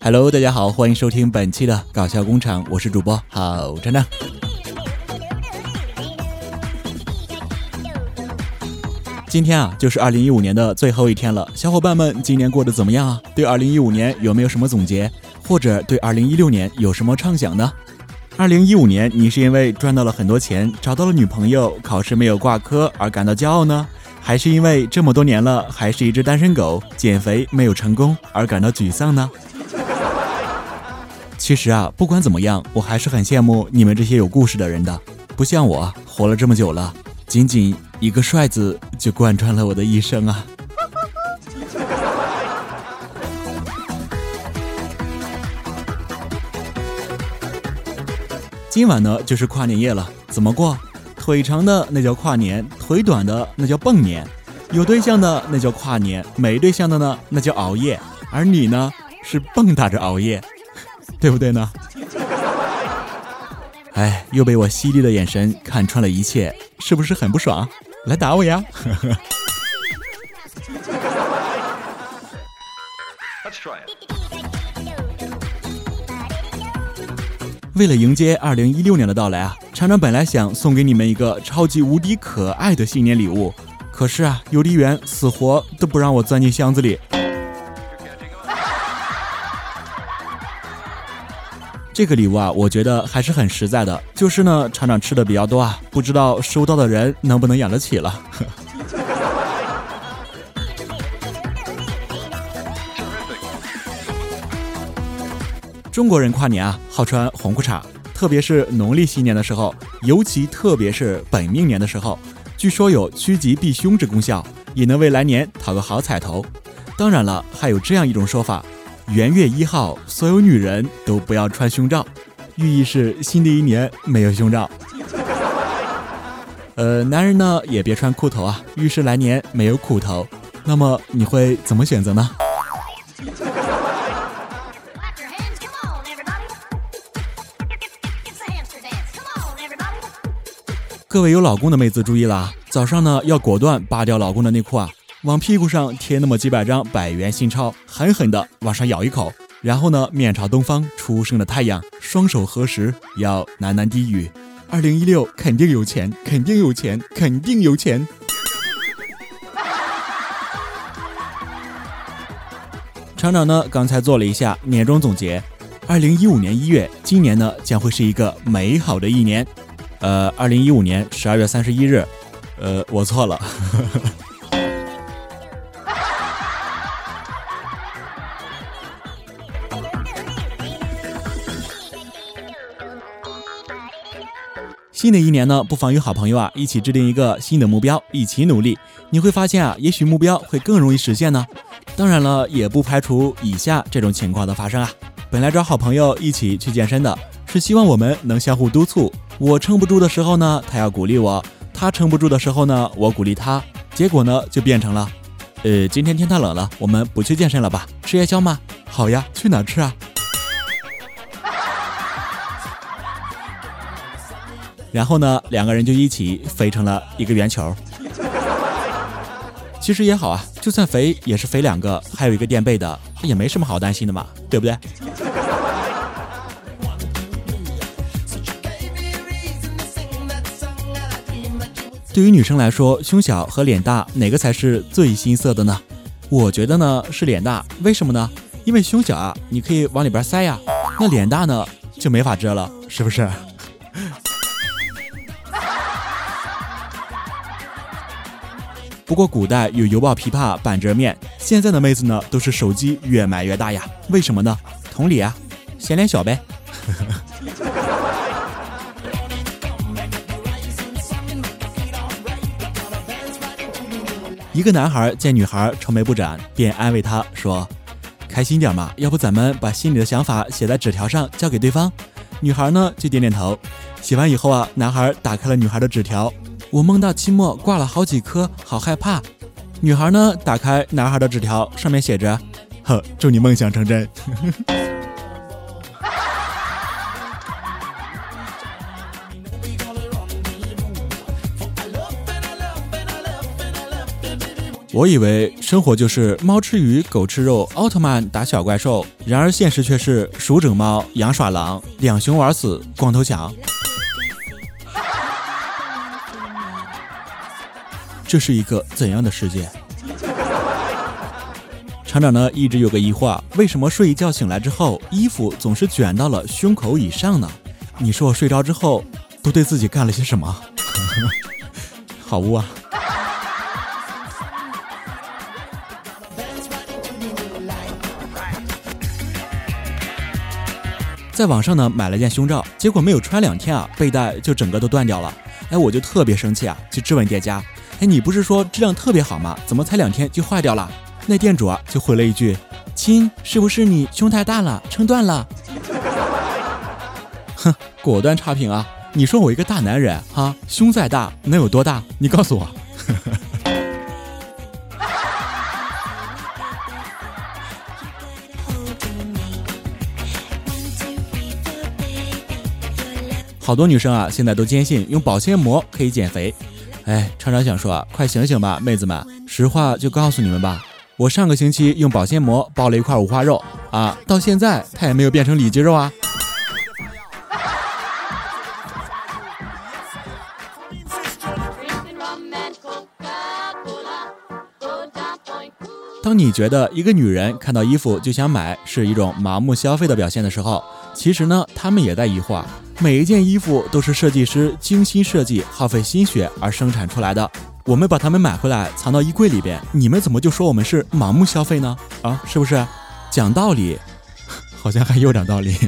Hello，大家好，欢迎收听本期的搞笑工厂，我是主播好真的。今天啊，就是二零一五年的最后一天了，小伙伴们今年过得怎么样啊？对二零一五年有没有什么总结，或者对二零一六年有什么畅想呢？二零一五年，你是因为赚到了很多钱，找到了女朋友，考试没有挂科而感到骄傲呢？还是因为这么多年了还是一只单身狗，减肥没有成功而感到沮丧呢？其实啊，不管怎么样，我还是很羡慕你们这些有故事的人的。不像我，活了这么久了，仅仅一个帅字就贯穿了我的一生啊！今晚呢，就是跨年夜了，怎么过？腿长的那叫跨年，腿短的那叫蹦年，有对象的那叫跨年，没对象的呢那叫熬夜，而你呢是蹦跶着熬夜，对不对呢？哎，又被我犀利的眼神看穿了一切，是不是很不爽？来打我呀！为了迎接二零一六年的到来啊，厂长本来想送给你们一个超级无敌可爱的新年礼物，可是啊，邮递员死活都不让我钻进箱子里。这个礼物啊，我觉得还是很实在的，就是呢，厂长吃的比较多啊，不知道收到的人能不能养得起了。中国人跨年啊，好穿红裤衩，特别是农历新年的时候，尤其特别是本命年的时候，据说有趋吉避凶之功效，也能为来年讨个好彩头。当然了，还有这样一种说法：元月一号，所有女人都不要穿胸罩，寓意是新的一年没有胸罩。呃，男人呢也别穿裤头啊，预示来年没有苦头。那么你会怎么选择呢？各位有老公的妹子注意了，早上呢要果断扒掉老公的内裤啊，往屁股上贴那么几百张百元新钞，狠狠的往上咬一口，然后呢面朝东方初升的太阳，双手合十，要喃喃低语：二零一六肯定有钱，肯定有钱，肯定有钱。厂长呢刚才做了一下年终总结，二零一五年一月，今年呢将会是一个美好的一年。呃，二零一五年十二月三十一日，呃，我错了。新的一年呢，不妨与好朋友啊一起制定一个新的目标，一起努力。你会发现啊，也许目标会更容易实现呢。当然了，也不排除以下这种情况的发生啊。本来找好朋友一起去健身的，是希望我们能相互督促。我撑不住的时候呢，他要鼓励我；他撑不住的时候呢，我鼓励他。结果呢，就变成了，呃，今天天太冷了，我们不去健身了吧？吃夜宵吗？好呀，去哪儿吃啊？然后呢，两个人就一起肥成了一个圆球。其实也好啊，就算肥也是肥两个，还有一个垫背的，也没什么好担心的嘛，对不对？对于女生来说，胸小和脸大哪个才是最心塞的呢？我觉得呢是脸大，为什么呢？因为胸小啊，你可以往里边塞呀，那脸大呢就没法遮了，是不是？不过古代有犹抱琵琶半遮面，现在的妹子呢都是手机越买越大呀，为什么呢？同理啊，嫌脸小呗。一个男孩见女孩愁眉不展，便安慰她说：“开心点嘛，要不咱们把心里的想法写在纸条上交给对方。”女孩呢就点点头。写完以后啊，男孩打开了女孩的纸条：“我梦到期末挂了好几科，好害怕。”女孩呢打开男孩的纸条，上面写着：“呵，祝你梦想成真。”我以为生活就是猫吃鱼，狗吃肉，奥特曼打小怪兽，然而现实却是鼠整猫，羊耍狼，两熊玩死，光头强。这是一个怎样的世界？厂长呢一直有个疑惑，为什么睡一觉醒来之后，衣服总是卷到了胸口以上呢？你说我睡着之后都对自己干了些什么？好污啊！在网上呢买了件胸罩，结果没有穿两天啊，背带就整个都断掉了。哎，我就特别生气啊，去质问店家。哎，你不是说质量特别好吗？怎么才两天就坏掉了？那店主啊就回了一句：“亲，是不是你胸太大了，撑断了？” 哼，果断差评啊！你说我一个大男人哈，胸再大能有多大？你告诉我。好多女生啊，现在都坚信用保鲜膜可以减肥。哎，厂长想说啊，快醒醒吧，妹子们！实话就告诉你们吧，我上个星期用保鲜膜包了一块五花肉啊，到现在它也没有变成里脊肉啊。当你觉得一个女人看到衣服就想买是一种盲目消费的表现的时候，其实呢，她们也在疑惑：每一件衣服都是设计师精心设计、耗费心血而生产出来的。我们把它们买回来藏到衣柜里边，你们怎么就说我们是盲目消费呢？啊，是不是？讲道理，好像还有点道理。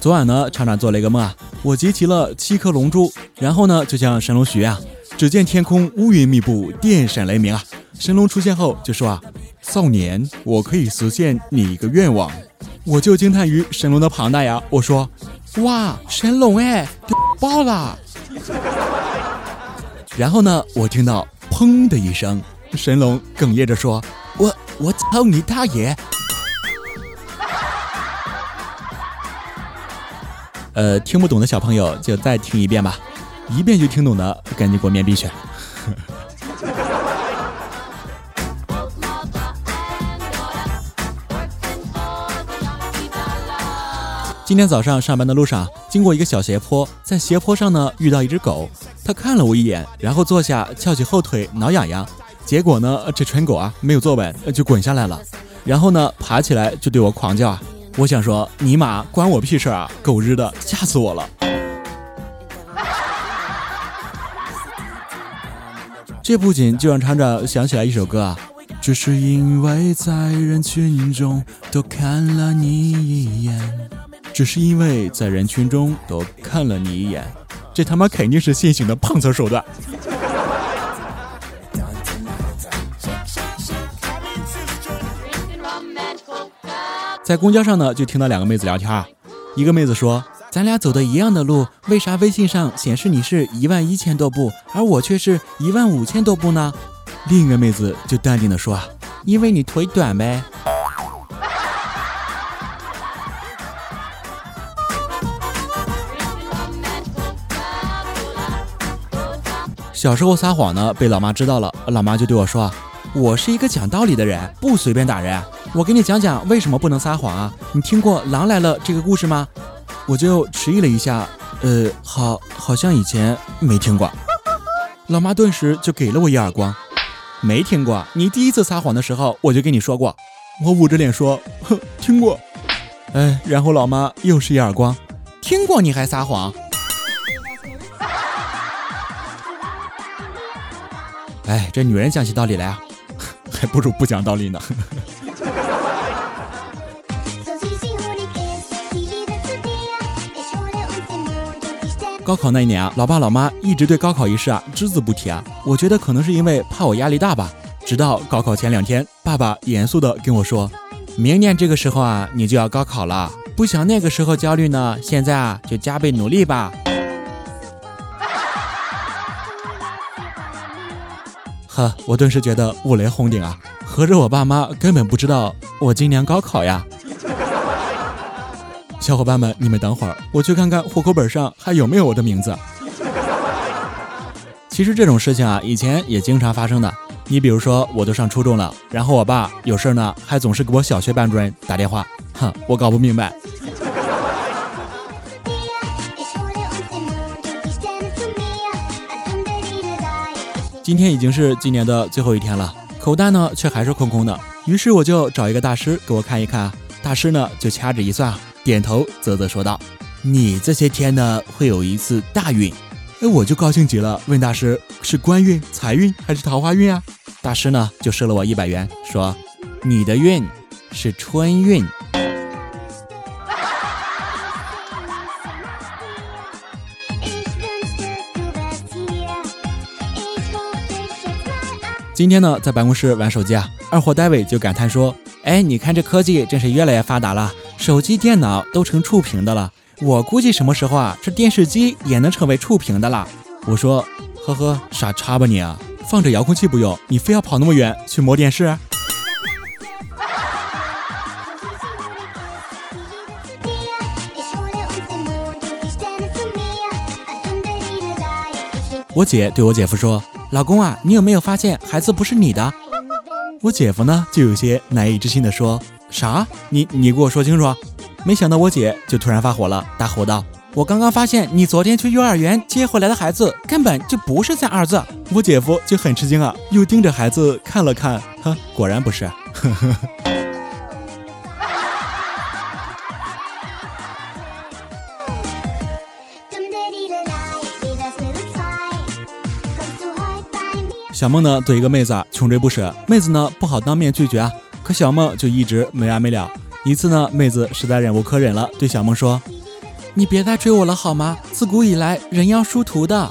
昨晚呢，厂长做了一个梦啊，我集齐了七颗龙珠，然后呢就向神龙许愿啊。只见天空乌云密布，电闪雷鸣啊。神龙出现后就说啊，少年，我可以实现你一个愿望。我就惊叹于神龙的庞大呀，我说，哇，神龙哎，爆了。然后呢，我听到砰的一声，神龙哽咽着说，我我操你大爷。呃，听不懂的小朋友就再听一遍吧，一遍就听懂的，赶紧给我面壁去。今天早上上班的路上，经过一个小斜坡，在斜坡上呢遇到一只狗，它看了我一眼，然后坐下翘起后腿挠痒痒，结果呢这蠢狗啊没有坐稳就滚下来了，然后呢爬起来就对我狂叫啊。我想说，尼玛，关我屁事啊！狗日的，吓死我了！这不仅就让厂长想起来一首歌啊，只是因为在人群中多看了你一眼，只是因为在人群中多看了你一眼，这他妈肯定是新型的碰瓷手段。在公交上呢，就听到两个妹子聊天啊。一个妹子说：“咱俩走的一样的路，为啥微信上显示你是一万一千多步，而我却是一万五千多步呢？”另一个妹子就淡定的说：“，因为你腿短呗。”小时候撒谎呢，被老妈知道了，老妈就对我说：“我是一个讲道理的人，不随便打人。”我给你讲讲为什么不能撒谎啊？你听过《狼来了》这个故事吗？我就迟疑了一下，呃，好，好像以前没听过。老妈顿时就给了我一耳光，没听过。你第一次撒谎的时候，我就跟你说过。我捂着脸说，哼，听过。哎，然后老妈又是一耳光，听过你还撒谎？哎，这女人讲起道理来啊，还不如不讲道理呢。高考那一年啊，老爸老妈一直对高考一事啊只字不提啊。我觉得可能是因为怕我压力大吧。直到高考前两天，爸爸严肃的跟我说：“明年这个时候啊，你就要高考了，不想那个时候焦虑呢，现在啊就加倍努力吧。”呵，我顿时觉得五雷轰顶啊！合着我爸妈根本不知道我今年高考呀。小伙伴们，你们等会儿，我去看看户口本上还有没有我的名字。其实这种事情啊，以前也经常发生的。你比如说，我都上初中了，然后我爸有事呢，还总是给我小学班主任打电话，哼，我搞不明白。今天已经是今年的最后一天了，口袋呢却还是空空的。于是我就找一个大师给我看一看。大师呢就掐指一算，点头啧啧说道：“你这些天呢会有一次大运。”哎，我就高兴极了，问大师是官运、财运还是桃花运啊？大师呢就赊了我一百元，说：“你的运是春运。”今天呢，在办公室玩手机啊，二货戴维就感叹说：“哎，你看这科技真是越来越发达了，手机、电脑都成触屏的了。我估计什么时候啊，这电视机也能成为触屏的了。”我说：“呵呵，傻叉吧你啊，放着遥控器不用，你非要跑那么远去摸电视？”我姐对我姐夫说。老公啊，你有没有发现孩子不是你的？我姐夫呢就有些难以置信的说：“啥？你你给我说清楚！”没想到我姐就突然发火了，大吼道：“我刚刚发现你昨天去幼儿园接回来的孩子根本就不是咱儿子！”我姐夫就很吃惊啊，又盯着孩子看了看，哼，果然不是。呵呵。小梦呢对一个妹子啊穷追不舍，妹子呢不好当面拒绝啊，可小梦就一直没完没了。一次呢，妹子实在忍无可忍了，对小梦说：“你别再追我了好吗？自古以来人要殊途的。”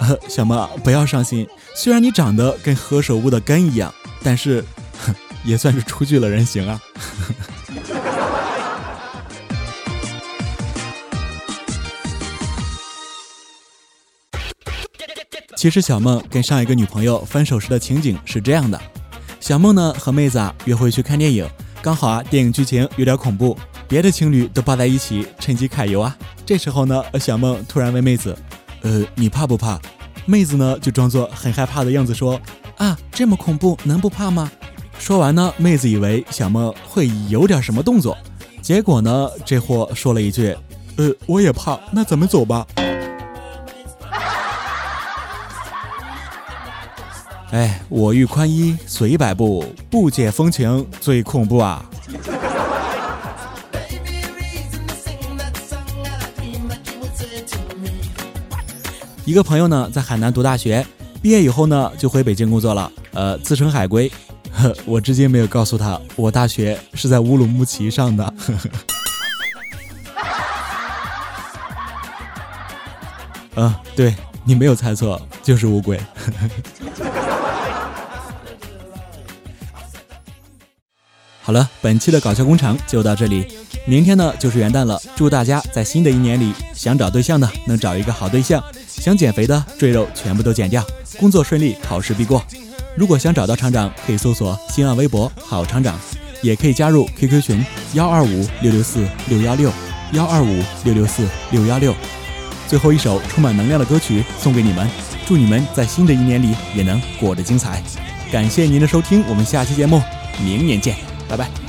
小梦不要伤心，虽然你长得跟何首乌的根一样，但是 也算是出具了人形啊。呵呵其实小梦跟上一个女朋友分手时的情景是这样的：小梦呢和妹子啊约会去看电影，刚好啊电影剧情有点恐怖，别的情侣都抱在一起趁机揩油啊。这时候呢，小梦突然问妹子：“呃，你怕不怕？”妹子呢就装作很害怕的样子说：“啊，这么恐怖能不怕吗？”说完呢，妹子以为小梦会有点什么动作，结果呢这货说了一句：“呃，我也怕，那咱们走吧。”哎，我欲宽衣随百步，不解风情最恐怖啊！一个朋友呢，在海南读大学，毕业以后呢，就回北京工作了，呃，自称海归。呵，我至今没有告诉他，我大学是在乌鲁木齐上的。嗯，对你没有猜错，就是乌龟。好了，本期的搞笑工厂就到这里。明天呢就是元旦了，祝大家在新的一年里想找对象的能找一个好对象，想减肥的赘肉全部都减掉，工作顺利，考试必过。如果想找到厂长，可以搜索新浪微博“好厂长”，也可以加入 QQ 群幺二五六六四六幺六幺二五六六四六幺六。最后一首充满能量的歌曲送给你们，祝你们在新的一年里也能过得精彩。感谢您的收听，我们下期节目明年见。拜拜。